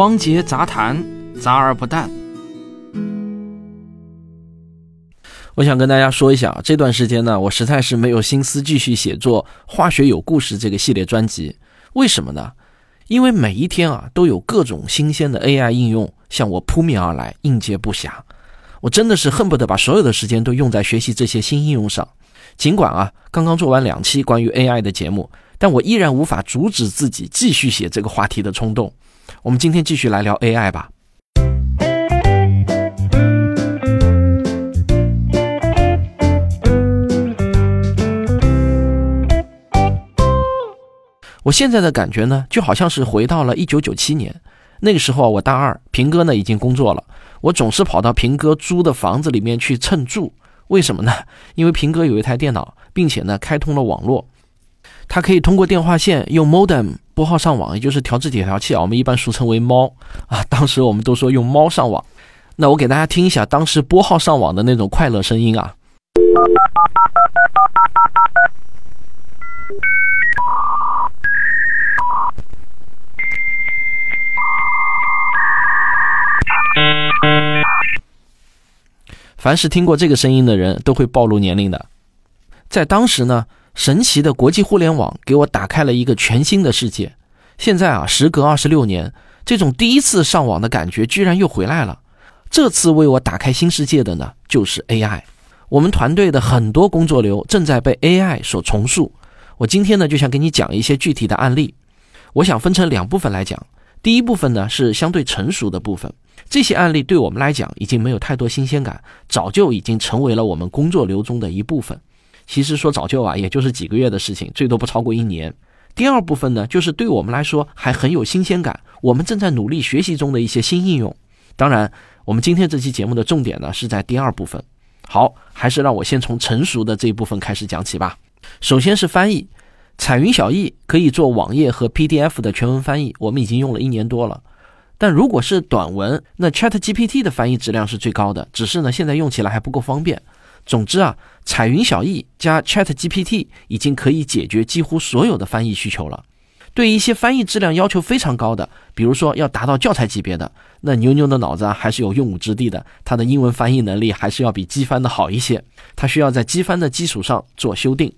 汪杰杂谈，杂而不淡。我想跟大家说一下，这段时间呢，我实在是没有心思继续写作《化学有故事》这个系列专辑。为什么呢？因为每一天啊，都有各种新鲜的 AI 应用向我扑面而来，应接不暇。我真的是恨不得把所有的时间都用在学习这些新应用上。尽管啊，刚刚做完两期关于 AI 的节目，但我依然无法阻止自己继续写这个话题的冲动。我们今天继续来聊 AI 吧。我现在的感觉呢，就好像是回到了一九九七年，那个时候，我大二，平哥呢已经工作了，我总是跑到平哥租的房子里面去蹭住。为什么呢？因为平哥有一台电脑，并且呢开通了网络，它可以通过电话线用 modem 拨号上网，也就是调制解调器啊，我们一般俗称为猫啊。当时我们都说用猫上网。那我给大家听一下当时拨号上网的那种快乐声音啊。凡是听过这个声音的人都会暴露年龄的。在当时呢，神奇的国际互联网给我打开了一个全新的世界。现在啊，时隔二十六年，这种第一次上网的感觉居然又回来了。这次为我打开新世界的呢，就是 AI。我们团队的很多工作流正在被 AI 所重塑。我今天呢，就想给你讲一些具体的案例。我想分成两部分来讲。第一部分呢，是相对成熟的部分。这些案例对我们来讲已经没有太多新鲜感，早就已经成为了我们工作流中的一部分。其实说早就啊，也就是几个月的事情，最多不超过一年。第二部分呢，就是对我们来说还很有新鲜感，我们正在努力学习中的一些新应用。当然，我们今天这期节目的重点呢是在第二部分。好，还是让我先从成熟的这一部分开始讲起吧。首先是翻译，彩云小艺可以做网页和 PDF 的全文翻译，我们已经用了一年多了。但如果是短文，那 Chat GPT 的翻译质量是最高的，只是呢现在用起来还不够方便。总之啊，彩云小艺加 Chat GPT 已经可以解决几乎所有的翻译需求了。对一些翻译质量要求非常高的，比如说要达到教材级别的，那牛牛的脑子啊还是有用武之地的。它的英文翻译能力还是要比机翻的好一些，它需要在机翻的基础上做修订。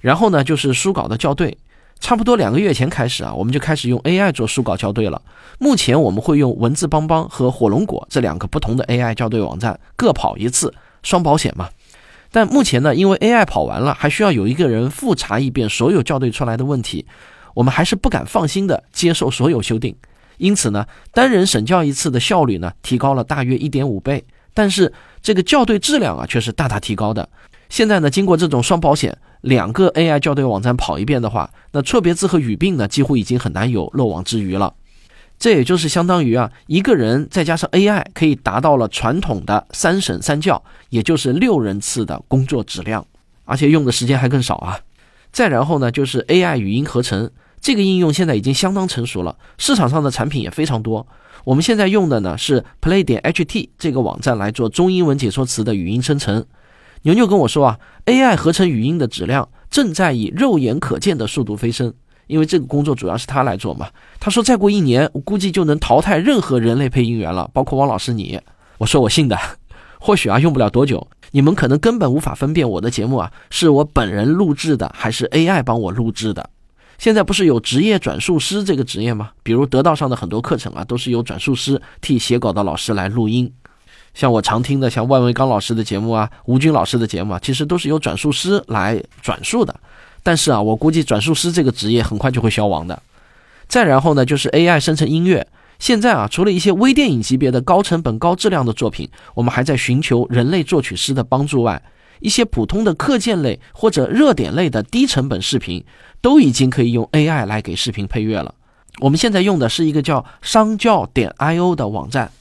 然后呢，就是书稿的校对。差不多两个月前开始啊，我们就开始用 AI 做书稿校对了。目前我们会用文字帮帮和火龙果这两个不同的 AI 校对网站各跑一次，双保险嘛。但目前呢，因为 AI 跑完了，还需要有一个人复查一遍所有校对出来的问题，我们还是不敢放心的接受所有修订。因此呢，单人审校一次的效率呢提高了大约一点五倍，但是这个校对质量啊却是大大提高的。现在呢，经过这种双保险，两个 AI 校对网站跑一遍的话，那错别字和语病呢，几乎已经很难有漏网之鱼了。这也就是相当于啊，一个人再加上 AI，可以达到了传统的三审三教，也就是六人次的工作质量，而且用的时间还更少啊。再然后呢，就是 AI 语音合成这个应用，现在已经相当成熟了，市场上的产品也非常多。我们现在用的呢是 Play 点 HT 这个网站来做中英文解说词的语音生成。牛牛跟我说啊，AI 合成语音的质量正在以肉眼可见的速度飞升，因为这个工作主要是他来做嘛。他说再过一年，我估计就能淘汰任何人类配音员了，包括汪老师你。我说我信的，或许啊用不了多久，你们可能根本无法分辨我的节目啊是我本人录制的还是 AI 帮我录制的。现在不是有职业转述师这个职业吗？比如得道上的很多课程啊，都是由转述师替写稿的老师来录音。像我常听的，像万维刚老师的节目啊，吴军老师的节目啊，其实都是由转述师来转述的。但是啊，我估计转述师这个职业很快就会消亡的。再然后呢，就是 AI 生成音乐。现在啊，除了一些微电影级别的高成本、高质量的作品，我们还在寻求人类作曲师的帮助外，一些普通的课件类或者热点类的低成本视频，都已经可以用 AI 来给视频配乐了。我们现在用的是一个叫商教点 IO 的网站。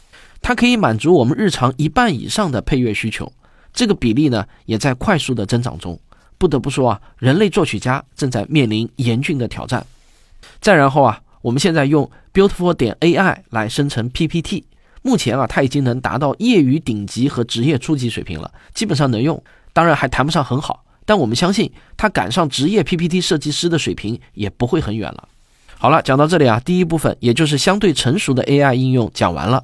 它可以满足我们日常一半以上的配乐需求，这个比例呢也在快速的增长中。不得不说啊，人类作曲家正在面临严峻的挑战。再然后啊，我们现在用 Beautiful 点 AI 来生成 PPT，目前啊它已经能达到业余顶级和职业初级水平了，基本上能用。当然还谈不上很好，但我们相信它赶上职业 PPT 设计师的水平也不会很远了。好了，讲到这里啊，第一部分也就是相对成熟的 AI 应用讲完了。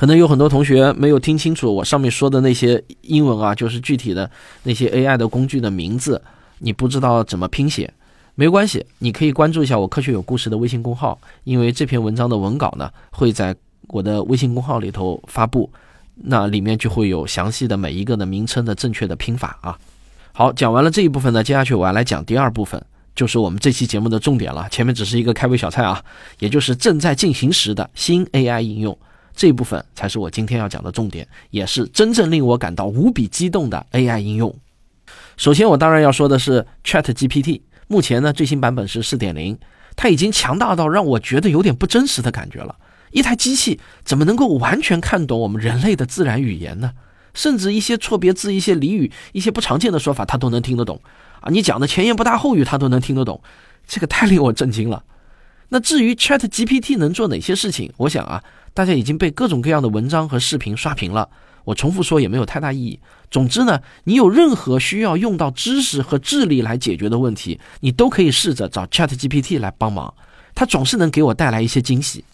可能有很多同学没有听清楚我上面说的那些英文啊，就是具体的那些 AI 的工具的名字，你不知道怎么拼写，没关系，你可以关注一下我科学有故事的微信公号，因为这篇文章的文稿呢会在我的微信公号里头发布，那里面就会有详细的每一个的名称的正确的拼法啊。好，讲完了这一部分呢，接下去我要来讲第二部分。就是我们这期节目的重点了，前面只是一个开胃小菜啊，也就是正在进行时的新 AI 应用这部分才是我今天要讲的重点，也是真正令我感到无比激动的 AI 应用。首先，我当然要说的是 ChatGPT，目前呢最新版本是四点零，它已经强大到让我觉得有点不真实的感觉了。一台机器怎么能够完全看懂我们人类的自然语言呢？甚至一些错别字、一些俚语、一些不常见的说法，它都能听得懂。啊，你讲的前言不搭后语，他都能听得懂，这个太令我震惊了。那至于 Chat GPT 能做哪些事情，我想啊，大家已经被各种各样的文章和视频刷屏了，我重复说也没有太大意义。总之呢，你有任何需要用到知识和智力来解决的问题，你都可以试着找 Chat GPT 来帮忙，他总是能给我带来一些惊喜。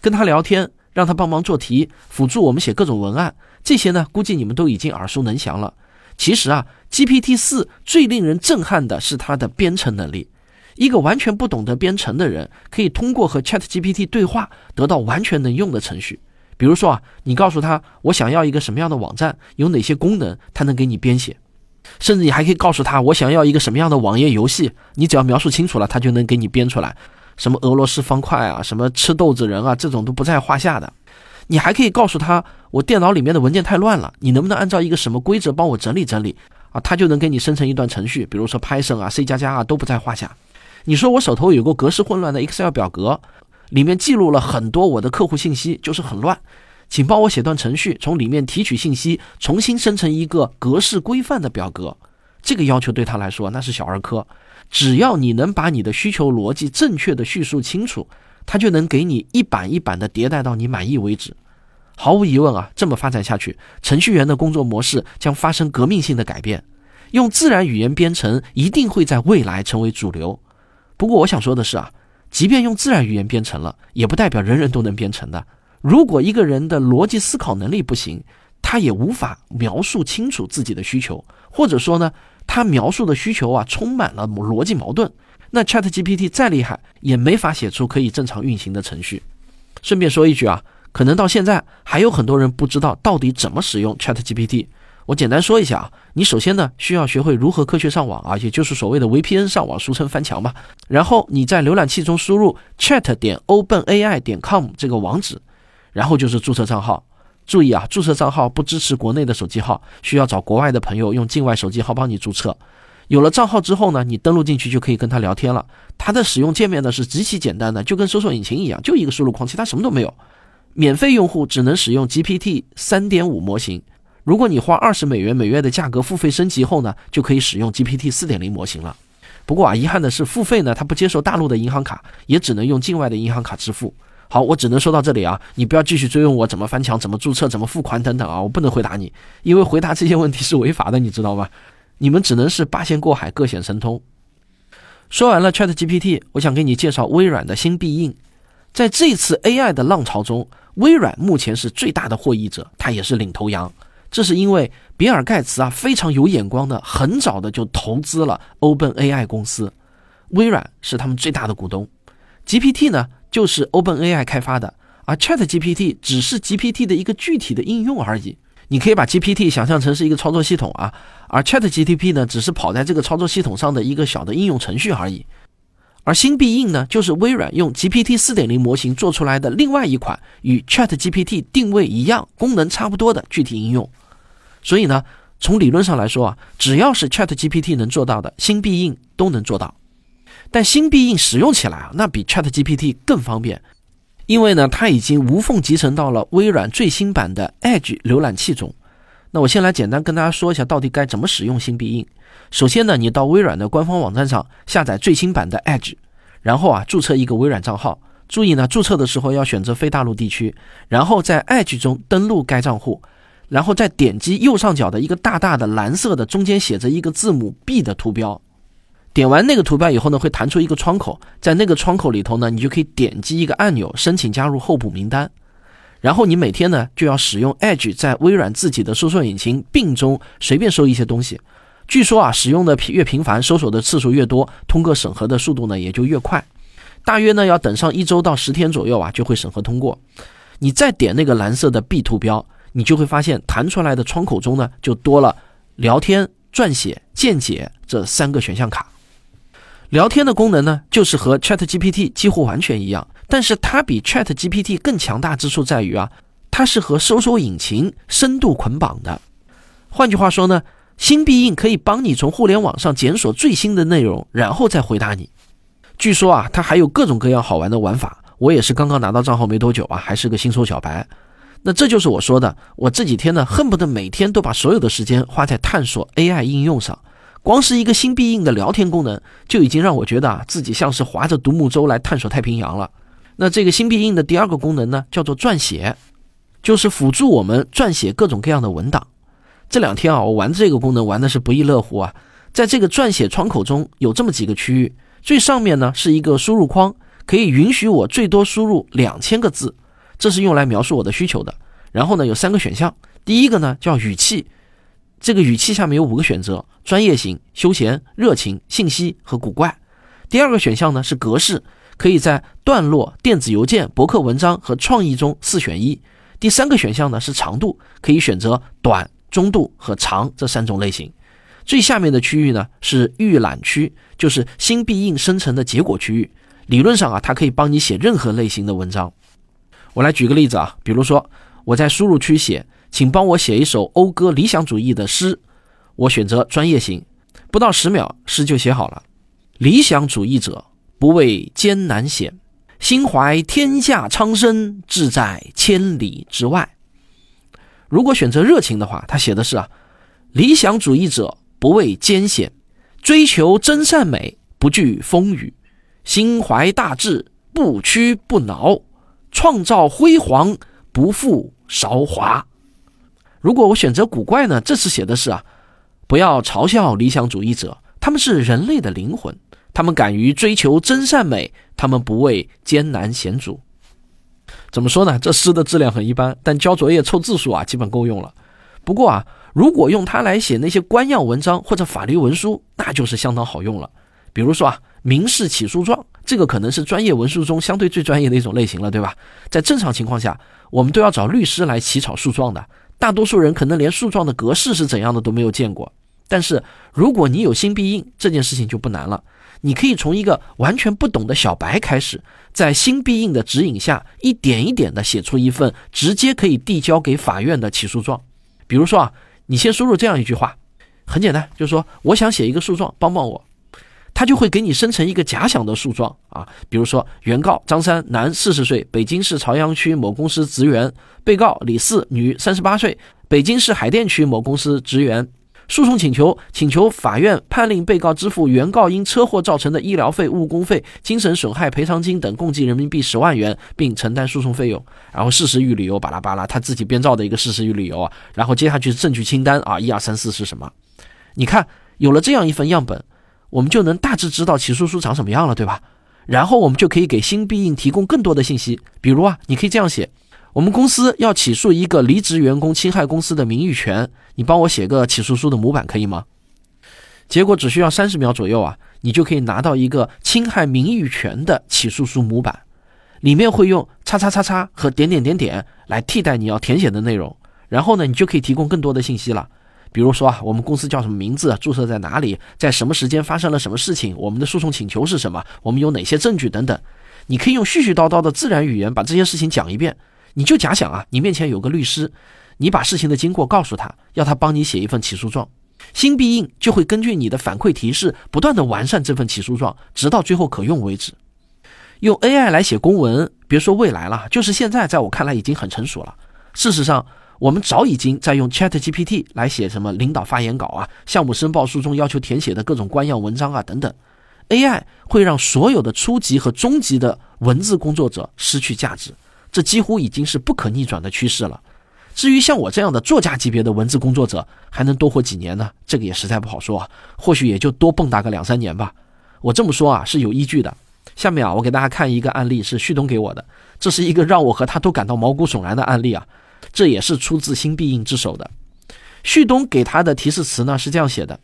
跟他聊天，让他帮忙做题，辅助我们写各种文案，这些呢，估计你们都已经耳熟能详了。其实啊，GPT 四最令人震撼的是它的编程能力。一个完全不懂得编程的人，可以通过和 Chat GPT 对话，得到完全能用的程序。比如说啊，你告诉他我想要一个什么样的网站，有哪些功能，他能给你编写。甚至你还可以告诉他我想要一个什么样的网页游戏，你只要描述清楚了，他就能给你编出来。什么俄罗斯方块啊，什么吃豆子人啊，这种都不在话下的。你还可以告诉他，我电脑里面的文件太乱了，你能不能按照一个什么规则帮我整理整理啊？他就能给你生成一段程序，比如说 Python 啊、C 加加啊都不在话下。你说我手头有个格式混乱的 Excel 表格，里面记录了很多我的客户信息，就是很乱，请帮我写段程序，从里面提取信息，重新生成一个格式规范的表格。这个要求对他来说那是小儿科，只要你能把你的需求逻辑正确的叙述清楚。他就能给你一版一版的迭代到你满意为止。毫无疑问啊，这么发展下去，程序员的工作模式将发生革命性的改变。用自然语言编程一定会在未来成为主流。不过我想说的是啊，即便用自然语言编程了，也不代表人人都能编程的。如果一个人的逻辑思考能力不行，他也无法描述清楚自己的需求，或者说呢，他描述的需求啊，充满了逻辑矛盾。那 Chat GPT 再厉害，也没法写出可以正常运行的程序。顺便说一句啊，可能到现在还有很多人不知道到底怎么使用 Chat GPT。我简单说一下啊，你首先呢需要学会如何科学上网啊，也就是所谓的 VPN 上网，俗称翻墙吧。然后你在浏览器中输入 chat 点 openai 点 com 这个网址，然后就是注册账号。注意啊，注册账号不支持国内的手机号，需要找国外的朋友用境外手机号帮你注册。有了账号之后呢，你登录进去就可以跟他聊天了。它的使用界面呢是极其简单的，就跟搜索引擎一样，就一个输入框，其他什么都没有。免费用户只能使用 GPT 三点五模型。如果你花二十美元每月的价格付费升级后呢，就可以使用 GPT 四点零模型了。不过啊，遗憾的是，付费呢它不接受大陆的银行卡，也只能用境外的银行卡支付。好，我只能说到这里啊，你不要继续追问我怎么翻墙、怎么注册、怎么付款等等啊，我不能回答你，因为回答这些问题是违法的，你知道吧？你们只能是八仙过海，各显神通。说完了 Chat GPT，我想给你介绍微软的新必应。在这次 AI 的浪潮中，微软目前是最大的获益者，它也是领头羊。这是因为比尔盖茨啊非常有眼光的，很早的就投资了 OpenAI 公司，微软是他们最大的股东。GPT 呢就是 OpenAI 开发的，而 Chat GPT 只是 GPT 的一个具体的应用而已。你可以把 GPT 想象成是一个操作系统啊，而 Chat GPT 呢，只是跑在这个操作系统上的一个小的应用程序而已。而新必应呢，就是微软用 GPT 4.0模型做出来的另外一款与 Chat GPT 定位一样、功能差不多的具体应用。所以呢，从理论上来说啊，只要是 Chat GPT 能做到的，新必应都能做到。但新必应使用起来啊，那比 Chat GPT 更方便。因为呢，它已经无缝集成到了微软最新版的 Edge 浏览器中。那我先来简单跟大家说一下，到底该怎么使用新必应。首先呢，你到微软的官方网站上下载最新版的 Edge，然后啊，注册一个微软账号。注意呢，注册的时候要选择非大陆地区，然后在 Edge 中登录该账户，然后再点击右上角的一个大大的蓝色的中间写着一个字母 B 的图标。点完那个图标以后呢，会弹出一个窗口，在那个窗口里头呢，你就可以点击一个按钮，申请加入候补名单。然后你每天呢就要使用 Edge 在微软自己的搜索引擎 Bing 中随便搜一些东西。据说啊，使用的频越频繁，搜索的次数越多，通过审核的速度呢也就越快。大约呢要等上一周到十天左右啊，就会审核通过。你再点那个蓝色的 B 图标，你就会发现弹出来的窗口中呢就多了聊天、撰写、见解这三个选项卡。聊天的功能呢，就是和 Chat GPT 几乎完全一样。但是它比 Chat GPT 更强大之处在于啊，它是和搜索引擎深度捆绑的。换句话说呢，新必应可以帮你从互联网上检索最新的内容，然后再回答你。据说啊，它还有各种各样好玩的玩法。我也是刚刚拿到账号没多久啊，还是个新手小白。那这就是我说的，我这几天呢，恨不得每天都把所有的时间花在探索 AI 应用上。光是一个新必应的聊天功能，就已经让我觉得啊，自己像是划着独木舟来探索太平洋了。那这个新必应的第二个功能呢，叫做撰写，就是辅助我们撰写各种各样的文档。这两天啊，我玩这个功能玩的是不亦乐乎啊。在这个撰写窗口中有这么几个区域，最上面呢是一个输入框，可以允许我最多输入两千个字，这是用来描述我的需求的。然后呢有三个选项，第一个呢叫语气，这个语气下面有五个选择：专业型、休闲、热情、信息和古怪。第二个选项呢是格式。可以在段落、电子邮件、博客文章和创意中四选一。第三个选项呢是长度，可以选择短、中度和长这三种类型。最下面的区域呢是预览区，就是新必应生成的结果区域。理论上啊，它可以帮你写任何类型的文章。我来举个例子啊，比如说我在输入区写，请帮我写一首讴歌理想主义的诗。我选择专业型，不到十秒，诗就写好了。理想主义者。不畏艰难险，心怀天下苍生，志在千里之外。如果选择热情的话，他写的是啊，理想主义者不畏艰险，追求真善美，不惧风雨，心怀大志，不屈不挠，创造辉煌，不负韶华。如果我选择古怪呢？这次写的是啊，不要嘲笑理想主义者，他们是人类的灵魂。他们敢于追求真善美，他们不畏艰难险阻。怎么说呢？这诗的质量很一般，但交作业凑字数啊，基本够用了。不过啊，如果用它来写那些官样文章或者法律文书，那就是相当好用了。比如说啊，民事起诉状，这个可能是专业文书中相对最专业的一种类型了，对吧？在正常情况下，我们都要找律师来起草诉状的。大多数人可能连诉状的格式是怎样的都没有见过。但是如果你有新必应，这件事情就不难了。你可以从一个完全不懂的小白开始，在新必应的指引下，一点一点地写出一份直接可以递交给法院的起诉状。比如说啊，你先输入这样一句话，很简单，就是说我想写一个诉状，帮帮我。他就会给你生成一个假想的诉状啊，比如说原告张三，男，四十岁，北京市朝阳区某公司职员；被告李四，女，三十八岁，北京市海淀区某公司职员。诉讼请求：请求法院判令被告支付原告因车祸造成的医疗费、误工费、精神损害赔偿金等共计人民币十万元，并承担诉讼费用。然后事实与理由巴拉巴拉，他自己编造的一个事实与理由啊。然后接下去是证据清单啊，一二三四是什么？你看，有了这样一份样本，我们就能大致知道起诉书长什么样了，对吧？然后我们就可以给新必应提供更多的信息，比如啊，你可以这样写。我们公司要起诉一个离职员工侵害公司的名誉权，你帮我写个起诉书的模板可以吗？结果只需要三十秒左右啊，你就可以拿到一个侵害名誉权的起诉书模板，里面会用叉叉叉叉和点点点点来替代你要填写的内容，然后呢，你就可以提供更多的信息了，比如说啊，我们公司叫什么名字，注册在哪里，在什么时间发生了什么事情，我们的诉讼请求是什么，我们有哪些证据等等，你可以用絮絮叨叨的自然语言把这些事情讲一遍。你就假想啊，你面前有个律师，你把事情的经过告诉他，要他帮你写一份起诉状，新必应就会根据你的反馈提示，不断的完善这份起诉状，直到最后可用为止。用 AI 来写公文，别说未来了，就是现在，在我看来已经很成熟了。事实上，我们早已经在用 ChatGPT 来写什么领导发言稿啊、项目申报书中要求填写的各种官样文章啊等等。AI 会让所有的初级和中级的文字工作者失去价值。这几乎已经是不可逆转的趋势了。至于像我这样的作家级别的文字工作者，还能多活几年呢？这个也实在不好说啊。或许也就多蹦跶个两三年吧。我这么说啊是有依据的。下面啊，我给大家看一个案例，是旭东给我的，这是一个让我和他都感到毛骨悚然的案例啊，这也是出自新必应之手的。旭东给他的提示词呢是这样写的。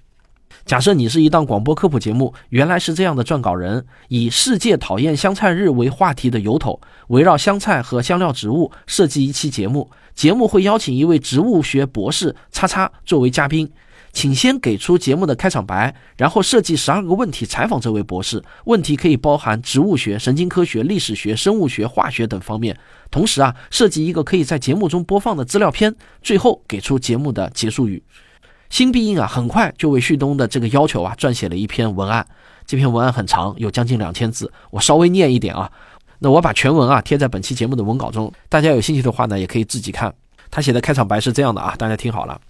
假设你是一档广播科普节目，原来是这样的撰稿人，以“世界讨厌香菜日”为话题的由头，围绕香菜和香料植物设计一期节目。节目会邀请一位植物学博士“叉叉”作为嘉宾，请先给出节目的开场白，然后设计十二个问题采访这位博士。问题可以包含植物学、神经科学、历史学、生物学、化学等方面。同时啊，设计一个可以在节目中播放的资料片，最后给出节目的结束语。新必应啊，很快就为旭东的这个要求啊，撰写了一篇文案。这篇文案很长，有将近两千字，我稍微念一点啊。那我把全文啊贴在本期节目的文稿中，大家有兴趣的话呢，也可以自己看。他写的开场白是这样的啊，大家听好了。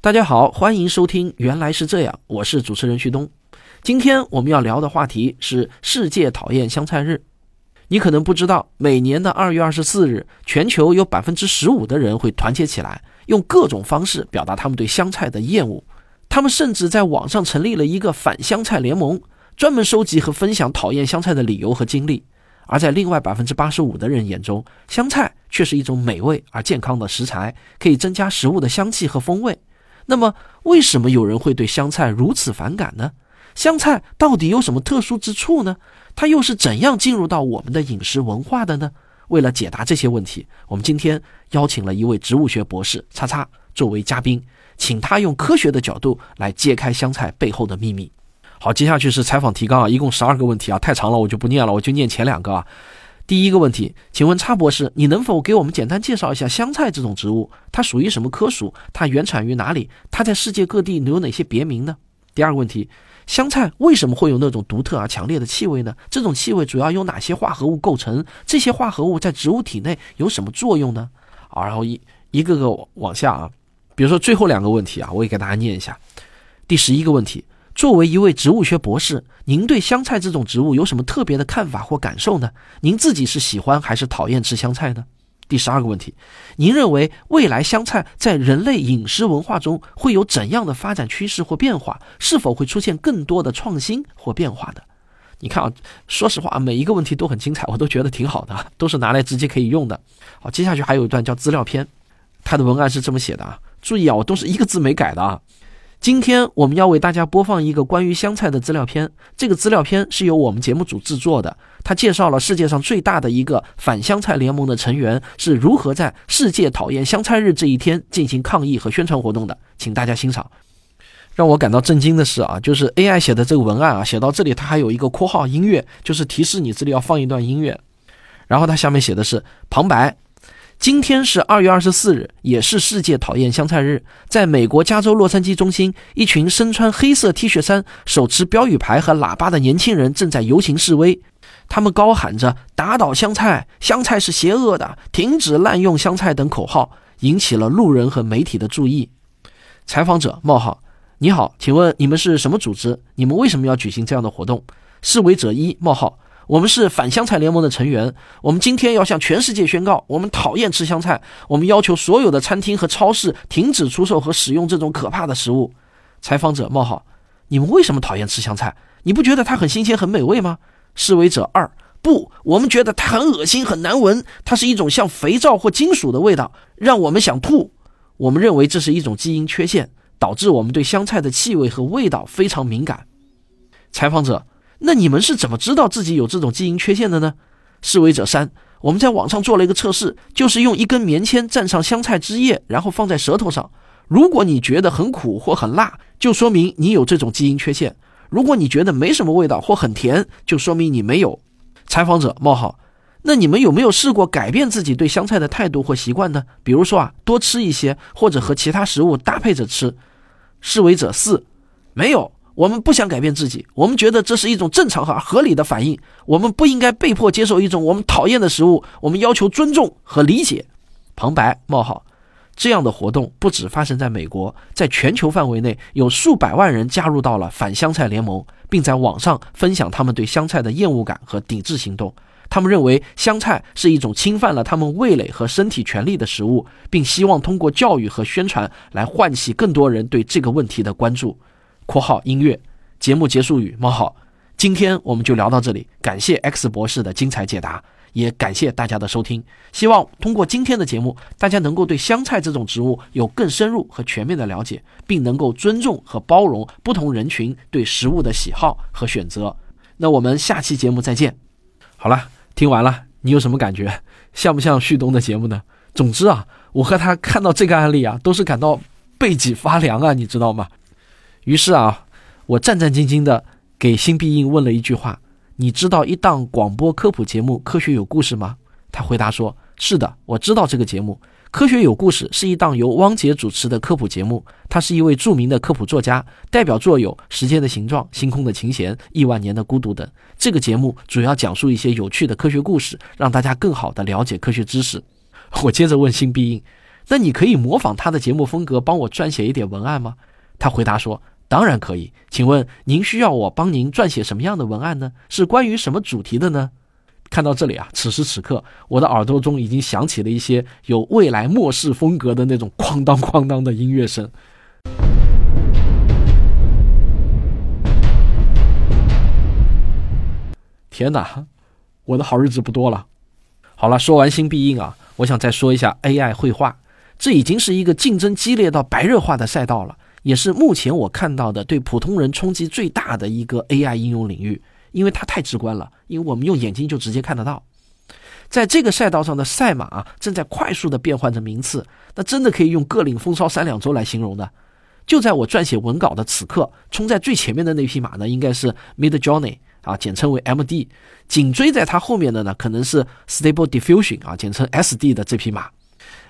大家好，欢迎收听《原来是这样》，我是主持人旭东。今天我们要聊的话题是世界讨厌香菜日。你可能不知道，每年的二月二十四日，全球有百分之十五的人会团结起来。用各种方式表达他们对香菜的厌恶，他们甚至在网上成立了一个反香菜联盟，专门收集和分享讨厌香菜的理由和经历。而在另外百分之八十五的人眼中，香菜却是一种美味而健康的食材，可以增加食物的香气和风味。那么，为什么有人会对香菜如此反感呢？香菜到底有什么特殊之处呢？它又是怎样进入到我们的饮食文化的呢？为了解答这些问题，我们今天邀请了一位植物学博士叉叉作为嘉宾，请他用科学的角度来揭开香菜背后的秘密。好，接下去是采访提纲啊，一共十二个问题啊，太长了，我就不念了，我就念前两个啊。第一个问题，请问叉博士，你能否给我们简单介绍一下香菜这种植物？它属于什么科属？它原产于哪里？它在世界各地有哪些别名呢？第二个问题。香菜为什么会有那种独特而强烈的气味呢？这种气味主要由哪些化合物构成？这些化合物在植物体内有什么作用呢？啊，然后一一个个往下啊，比如说最后两个问题啊，我也给大家念一下。第十一个问题：作为一位植物学博士，您对香菜这种植物有什么特别的看法或感受呢？您自己是喜欢还是讨厌吃香菜呢？第十二个问题，您认为未来香菜在人类饮食文化中会有怎样的发展趋势或变化？是否会出现更多的创新或变化的？你看啊，说实话，每一个问题都很精彩，我都觉得挺好的，都是拿来直接可以用的。好，接下去还有一段叫资料片，它的文案是这么写的啊，注意啊，我都是一个字没改的啊。今天我们要为大家播放一个关于香菜的资料片。这个资料片是由我们节目组制作的，它介绍了世界上最大的一个反香菜联盟的成员是如何在世界讨厌香菜日这一天进行抗议和宣传活动的。请大家欣赏。让我感到震惊的是啊，就是 AI 写的这个文案啊，写到这里它还有一个括号音乐，就是提示你这里要放一段音乐。然后它下面写的是旁白。今天是二月二十四日，也是世界讨厌香菜日。在美国加州洛杉矶中心，一群身穿黑色 T 恤衫、手持标语牌和喇叭的年轻人正在游行示威。他们高喊着“打倒香菜，香菜是邪恶的，停止滥用香菜”等口号，引起了路人和媒体的注意。采访者：冒号，你好，请问你们是什么组织？你们为什么要举行这样的活动？示威者一：冒号。我们是反香菜联盟的成员。我们今天要向全世界宣告，我们讨厌吃香菜。我们要求所有的餐厅和超市停止出售和使用这种可怕的食物。采访者：冒号，你们为什么讨厌吃香菜？你不觉得它很新鲜、很美味吗？示威者二：不，我们觉得它很恶心、很难闻。它是一种像肥皂或金属的味道，让我们想吐。我们认为这是一种基因缺陷，导致我们对香菜的气味和味道非常敏感。采访者。那你们是怎么知道自己有这种基因缺陷的呢？示威者三，我们在网上做了一个测试，就是用一根棉签蘸上香菜汁液，然后放在舌头上。如果你觉得很苦或很辣，就说明你有这种基因缺陷；如果你觉得没什么味道或很甜，就说明你没有。采访者冒号，那你们有没有试过改变自己对香菜的态度或习惯呢？比如说啊，多吃一些，或者和其他食物搭配着吃。示威者四，没有。我们不想改变自己，我们觉得这是一种正常和合理的反应。我们不应该被迫接受一种我们讨厌的食物。我们要求尊重和理解。旁白：冒号。这样的活动不止发生在美国，在全球范围内有数百万人加入到了反香菜联盟，并在网上分享他们对香菜的厌恶感和抵制行动。他们认为香菜是一种侵犯了他们味蕾和身体权利的食物，并希望通过教育和宣传来唤起更多人对这个问题的关注。括号音乐节目结束语冒号，今天我们就聊到这里，感谢 X 博士的精彩解答，也感谢大家的收听。希望通过今天的节目，大家能够对香菜这种植物有更深入和全面的了解，并能够尊重和包容不同人群对食物的喜好和选择。那我们下期节目再见。好了，听完了，你有什么感觉？像不像旭东的节目呢？总之啊，我和他看到这个案例啊，都是感到背脊发凉啊，你知道吗？于是啊，我战战兢兢的给新必应问了一句话：“你知道一档广播科普节目《科学有故事》吗？”他回答说：“是的，我知道这个节目。《科学有故事》是一档由汪杰主持的科普节目，他是一位著名的科普作家，代表作有《时间的形状》《星空的琴弦》《亿万年的孤独》等。这个节目主要讲述一些有趣的科学故事，让大家更好地了解科学知识。”我接着问新必应：“那你可以模仿他的节目风格，帮我撰写一点文案吗？”他回答说：“当然可以。请问您需要我帮您撰写什么样的文案呢？是关于什么主题的呢？”看到这里啊，此时此刻，我的耳朵中已经响起了一些有未来末世风格的那种哐当哐当的音乐声。天哪，我的好日子不多了。好了，说完新必应啊。我想再说一下 AI 绘画，这已经是一个竞争激烈到白热化的赛道了，也是目前我看到的对普通人冲击最大的一个 AI 应用领域，因为它太直观了，因为我们用眼睛就直接看得到。在这个赛道上的赛马正在快速的变换着名次，那真的可以用各领风骚三两周来形容的。就在我撰写文稿的此刻，冲在最前面的那匹马呢，应该是 Midjourney。啊，简称为 MD，紧追在它后面的呢，可能是 Stable Diffusion 啊，简称 SD 的这匹马。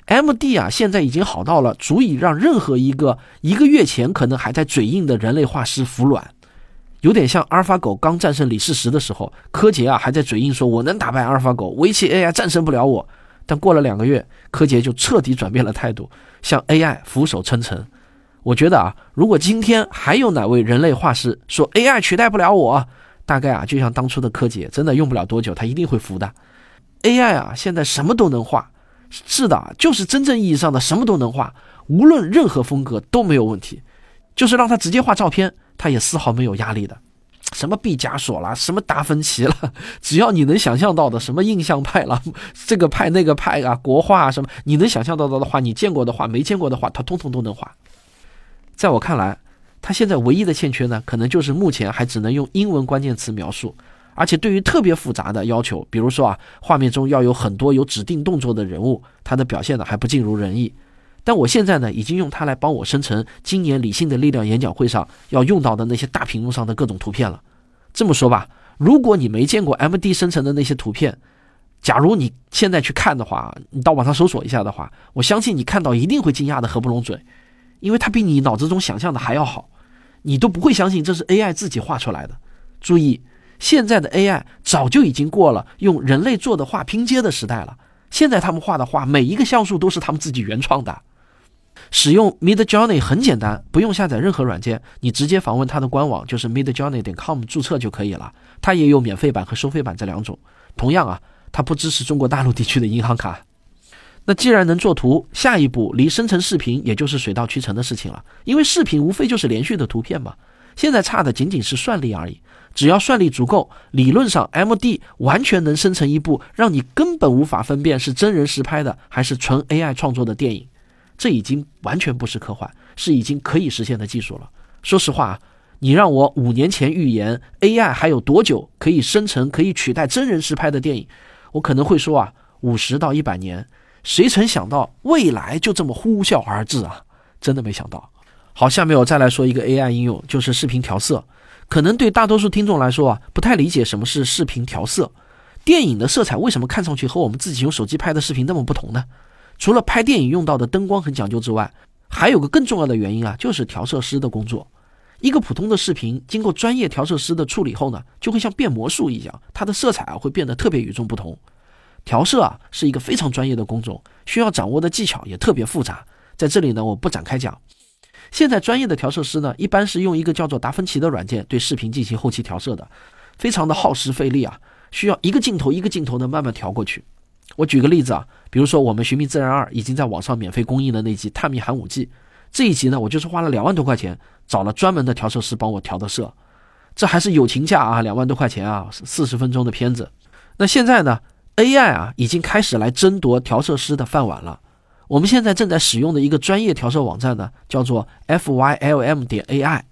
MD 啊，现在已经好到了足以让任何一个一个月前可能还在嘴硬的人类画师服软，有点像阿尔法狗刚战胜李世石的时候，柯洁啊还在嘴硬说我能打败阿尔法狗，围棋 AI 战胜不了我。但过了两个月，柯洁就彻底转变了态度，向 AI 俯首称臣。我觉得啊，如果今天还有哪位人类画师说 AI 取代不了我，大概啊，就像当初的柯洁，真的用不了多久，他一定会服的。AI 啊，现在什么都能画，是的，就是真正意义上的什么都能画，无论任何风格都没有问题。就是让他直接画照片，他也丝毫没有压力的。什么毕加索啦，什么达芬奇了，只要你能想象到的，什么印象派了，这个派那个派啊，国画啊什么，你能想象到的画，你见过的画，没见过的画，他通通都能画。在我看来。他现在唯一的欠缺呢，可能就是目前还只能用英文关键词描述，而且对于特别复杂的要求，比如说啊，画面中要有很多有指定动作的人物，它的表现呢还不尽如人意。但我现在呢，已经用它来帮我生成今年理性的力量演讲会上要用到的那些大屏幕上的各种图片了。这么说吧，如果你没见过 MD 生成的那些图片，假如你现在去看的话，你到网上搜索一下的话，我相信你看到一定会惊讶的合不拢嘴，因为它比你脑子中想象的还要好。你都不会相信这是 AI 自己画出来的。注意，现在的 AI 早就已经过了用人类做的画拼接的时代了。现在他们画的画，每一个像素都是他们自己原创的。使用 Midjourney 很简单，不用下载任何软件，你直接访问它的官网，就是 Midjourney 点 com 注册就可以了。它也有免费版和收费版这两种。同样啊，它不支持中国大陆地区的银行卡。那既然能做图，下一步离生成视频也就是水到渠成的事情了。因为视频无非就是连续的图片嘛，现在差的仅仅是算力而已。只要算力足够，理论上 MD 完全能生成一部让你根本无法分辨是真人实拍的还是纯 AI 创作的电影。这已经完全不是科幻，是已经可以实现的技术了。说实话，你让我五年前预言 AI 还有多久可以生成可以取代真人实拍的电影，我可能会说啊，五十到一百年。谁曾想到未来就这么呼啸而至啊！真的没想到。好，下面我再来说一个 AI 应用，就是视频调色。可能对大多数听众来说啊，不太理解什么是视频调色。电影的色彩为什么看上去和我们自己用手机拍的视频那么不同呢？除了拍电影用到的灯光很讲究之外，还有个更重要的原因啊，就是调色师的工作。一个普通的视频经过专业调色师的处理后呢，就会像变魔术一样，它的色彩啊会变得特别与众不同。调色啊是一个非常专业的工种，需要掌握的技巧也特别复杂。在这里呢，我不展开讲。现在专业的调色师呢，一般是用一个叫做达芬奇的软件对视频进行后期调色的，非常的耗时费力啊，需要一个镜头一个镜头的慢慢调过去。我举个例子啊，比如说我们《寻觅自然二》已经在网上免费公映的那集《探秘寒武纪》，这一集呢，我就是花了两万多块钱找了专门的调色师帮我调的色。这还是友情价啊，两万多块钱啊，四十分钟的片子。那现在呢，AI 啊已经开始来争夺调色师的饭碗了。我们现在正在使用的一个专业调色网站呢，叫做 FYLM 点 AI。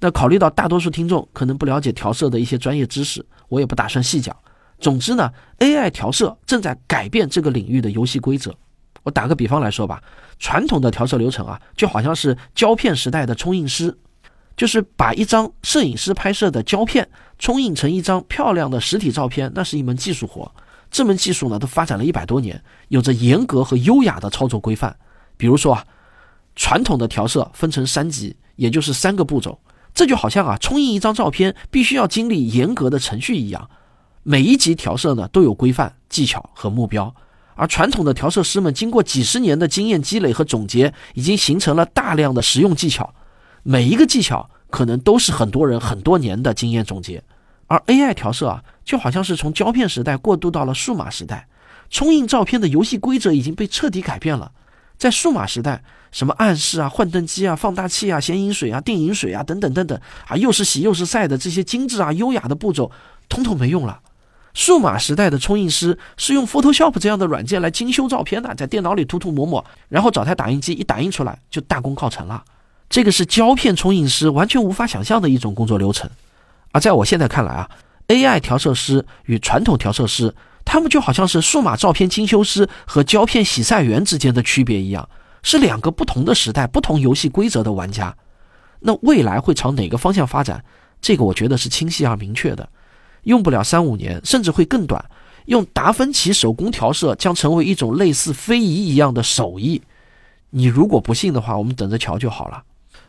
那考虑到大多数听众可能不了解调色的一些专业知识，我也不打算细讲。总之呢，AI 调色正在改变这个领域的游戏规则。我打个比方来说吧，传统的调色流程啊，就好像是胶片时代的冲印师。就是把一张摄影师拍摄的胶片冲印成一张漂亮的实体照片，那是一门技术活。这门技术呢，都发展了一百多年，有着严格和优雅的操作规范。比如说啊，传统的调色分成三级，也就是三个步骤。这就好像啊，冲印一张照片必须要经历严格的程序一样。每一级调色呢，都有规范、技巧和目标。而传统的调色师们经过几十年的经验积累和总结，已经形成了大量的实用技巧。每一个技巧可能都是很多人很多年的经验总结，而 AI 调色啊，就好像是从胶片时代过渡到了数码时代，冲印照片的游戏规则已经被彻底改变了。在数码时代，什么暗示啊、幻灯机啊、放大器啊、显影水啊、定影水啊等等等等啊，又是洗又是晒的这些精致啊、优雅的步骤，统统没用了。数码时代的冲印师是用 Photoshop 这样的软件来精修照片的，在电脑里涂涂抹抹，然后找台打印机一打印出来，就大功告成了。这个是胶片冲印师完全无法想象的一种工作流程，而在我现在看来啊，AI 调色师与传统调色师，他们就好像是数码照片精修师和胶片洗晒员之间的区别一样，是两个不同的时代、不同游戏规则的玩家。那未来会朝哪个方向发展？这个我觉得是清晰而明确的，用不了三五年，甚至会更短。用达芬奇手工调色将成为一种类似非遗一样的手艺。你如果不信的话，我们等着瞧就好了。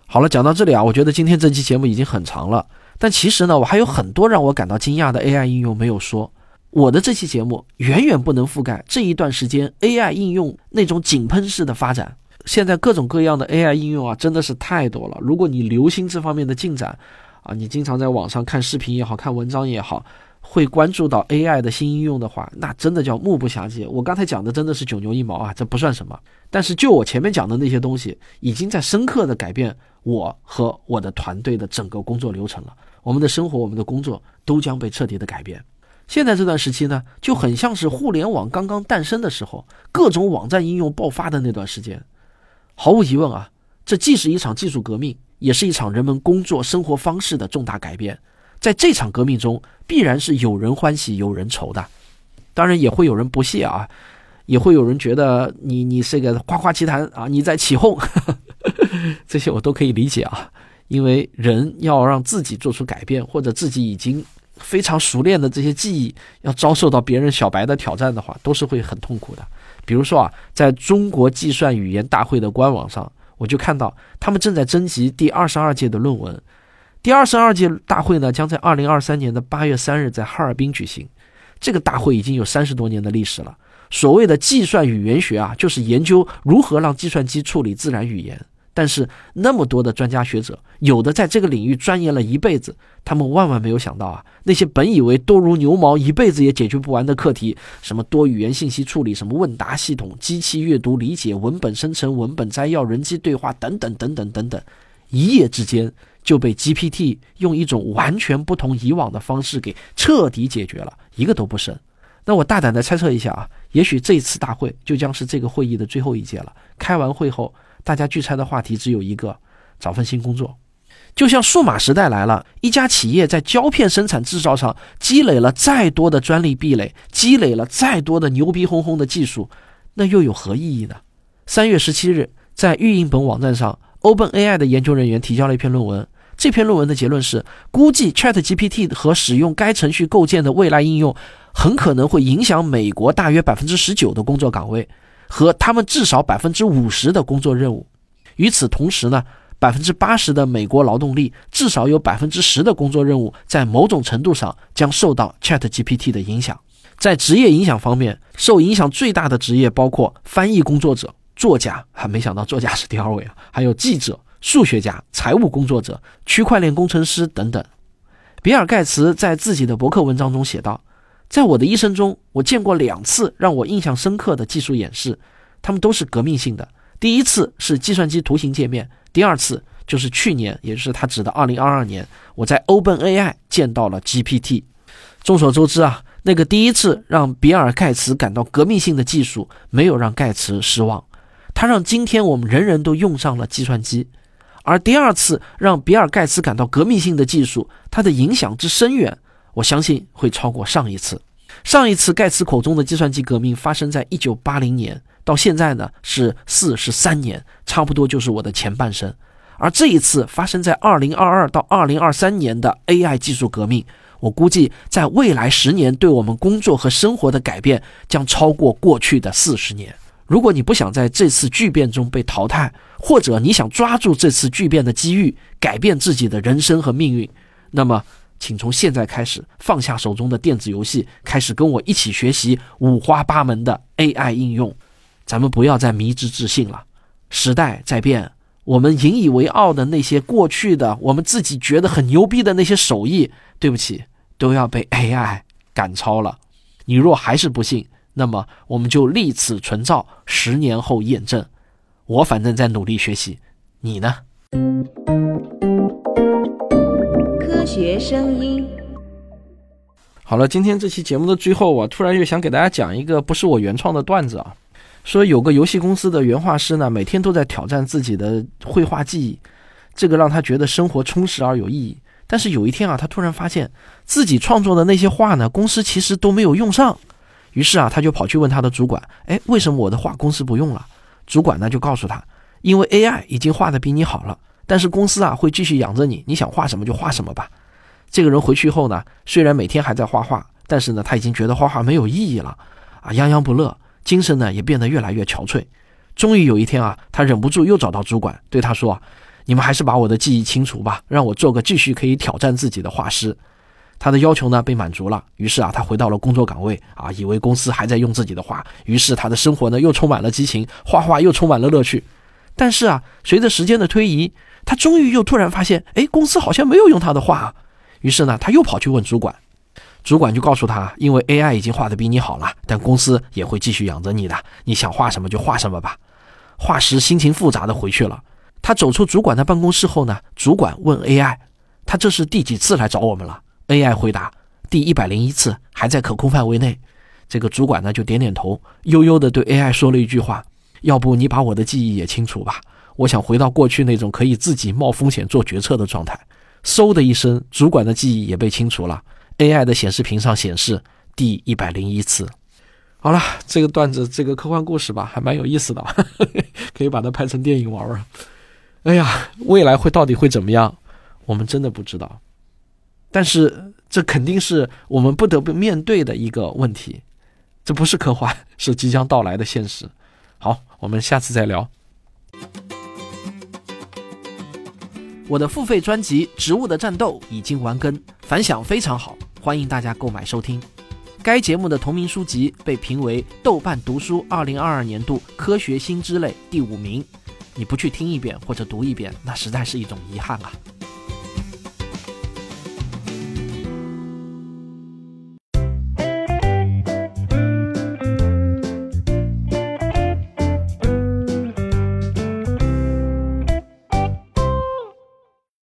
好了，讲到这里啊，我觉得今天这期节目已经很长了。但其实呢，我还有很多让我感到惊讶的 AI 应用没有说。我的这期节目远远不能覆盖这一段时间 AI 应用那种井喷式的发展。现在各种各样的 AI 应用啊，真的是太多了。如果你留心这方面的进展啊，你经常在网上看视频也好看文章也好。会关注到 AI 的新应用的话，那真的叫目不暇接。我刚才讲的真的是九牛一毛啊，这不算什么。但是就我前面讲的那些东西，已经在深刻的改变我和我的团队的整个工作流程了。我们的生活，我们的工作都将被彻底的改变。现在这段时期呢，就很像是互联网刚刚诞生的时候，各种网站应用爆发的那段时间。毫无疑问啊，这既是一场技术革命，也是一场人们工作生活方式的重大改变。在这场革命中，必然是有人欢喜有人愁的，当然也会有人不屑啊，也会有人觉得你你是个夸夸其谈啊，你在起哄，这些我都可以理解啊，因为人要让自己做出改变，或者自己已经非常熟练的这些技艺，要遭受到别人小白的挑战的话，都是会很痛苦的。比如说啊，在中国计算语言大会的官网上，我就看到他们正在征集第二十二届的论文。第二十二届大会呢，将在二零二三年的八月三日在哈尔滨举行。这个大会已经有三十多年的历史了。所谓的计算语言学啊，就是研究如何让计算机处理自然语言。但是那么多的专家学者，有的在这个领域钻研了一辈子，他们万万没有想到啊，那些本以为多如牛毛、一辈子也解决不完的课题，什么多语言信息处理、什么问答系统、机器阅读理解、文本生成、文本摘要、人机对话等等等等等等，一夜之间。就被 GPT 用一种完全不同以往的方式给彻底解决了，一个都不剩。那我大胆的猜测一下啊，也许这次大会就将是这个会议的最后一届了。开完会后，大家聚餐的话题只有一个：找份新工作。就像数码时代来了，一家企业在胶片生产制造上积累了再多的专利壁垒，积累了再多的牛逼哄哄的技术，那又有何意义呢？三月十七日，在预印本网站上。OpenAI 的研究人员提交了一篇论文。这篇论文的结论是，估计 ChatGPT 和使用该程序构建的未来应用，很可能会影响美国大约百分之十九的工作岗位和他们至少百分之五十的工作任务。与此同时呢，百分之八十的美国劳动力至少有百分之十的工作任务在某种程度上将受到 ChatGPT 的影响。在职业影响方面，受影响最大的职业包括翻译工作者。作家还没想到作家是第二位啊，还有记者、数学家、财务工作者、区块链工程师等等。比尔·盖茨在自己的博客文章中写道：“在我的一生中，我见过两次让我印象深刻的技术演示，他们都是革命性的。第一次是计算机图形界面，第二次就是去年，也就是他指的二零二二年，我在 OpenAI 见到了 GPT。众所周知啊，那个第一次让比尔盖茨感到革命性的技术，没有让盖茨失望，他让今天我们人人都用上了计算机。而第二次让比尔盖茨感到革命性的技术，它的影响之深远，我相信会超过上一次。上一次盖茨口中的计算机革命发生在一九八零年，到现在呢是四十三年，差不多就是我的前半生。而这一次发生在二零二二到二零二三年的 AI 技术革命，我估计在未来十年对我们工作和生活的改变将超过过去的四十年。如果你不想在这次巨变中被淘汰，或者你想抓住这次巨变的机遇，改变自己的人生和命运，那么，请从现在开始放下手中的电子游戏，开始跟我一起学习五花八门的 AI 应用。咱们不要再迷之自信了，时代在变，我们引以为傲的那些过去的，我们自己觉得很牛逼的那些手艺，对不起，都要被 AI 赶超了。你若还是不信，那么我们就立此存照，十年后验证。我反正在努力学习，你呢？学声音。好了，今天这期节目的最后，我突然又想给大家讲一个不是我原创的段子啊。说有个游戏公司的原画师呢，每天都在挑战自己的绘画技艺，这个让他觉得生活充实而有意义。但是有一天啊，他突然发现自己创作的那些画呢，公司其实都没有用上。于是啊，他就跑去问他的主管：“哎，为什么我的画公司不用了？”主管呢就告诉他：“因为 AI 已经画的比你好了，但是公司啊会继续养着你，你想画什么就画什么吧。”这个人回去后呢，虽然每天还在画画，但是呢他已经觉得画画没有意义了，啊，泱泱不乐，精神呢也变得越来越憔悴。终于有一天啊，他忍不住又找到主管，对他说：“你们还是把我的记忆清除吧，让我做个继续可以挑战自己的画师。”他的要求呢被满足了，于是啊，他回到了工作岗位啊，以为公司还在用自己的画，于是他的生活呢又充满了激情，画画又充满了乐趣。但是啊，随着时间的推移，他终于又突然发现，哎，公司好像没有用他的画。于是呢，他又跑去问主管，主管就告诉他，因为 AI 已经画的比你好了，但公司也会继续养着你的，你想画什么就画什么吧。画师心情复杂的回去了。他走出主管的办公室后呢，主管问 AI，他这是第几次来找我们了？AI 回答：“第一百零一次，还在可控范围内。”这个主管呢就点点头，悠悠的对 AI 说了一句话：“要不你把我的记忆也清除吧？我想回到过去那种可以自己冒风险做决策的状态。”嗖的一声，主管的记忆也被清除了。AI 的显示屏上显示第一百零一次。好了，这个段子，这个科幻故事吧，还蛮有意思的，可以把它拍成电影玩玩。哎呀，未来会到底会怎么样？我们真的不知道。但是这肯定是我们不得不面对的一个问题，这不是科幻，是即将到来的现实。好，我们下次再聊。我的付费专辑《植物的战斗》已经完更，反响非常好，欢迎大家购买收听。该节目的同名书籍被评为豆瓣读书二零二二年度科学新知类第五名。你不去听一遍或者读一遍，那实在是一种遗憾啊。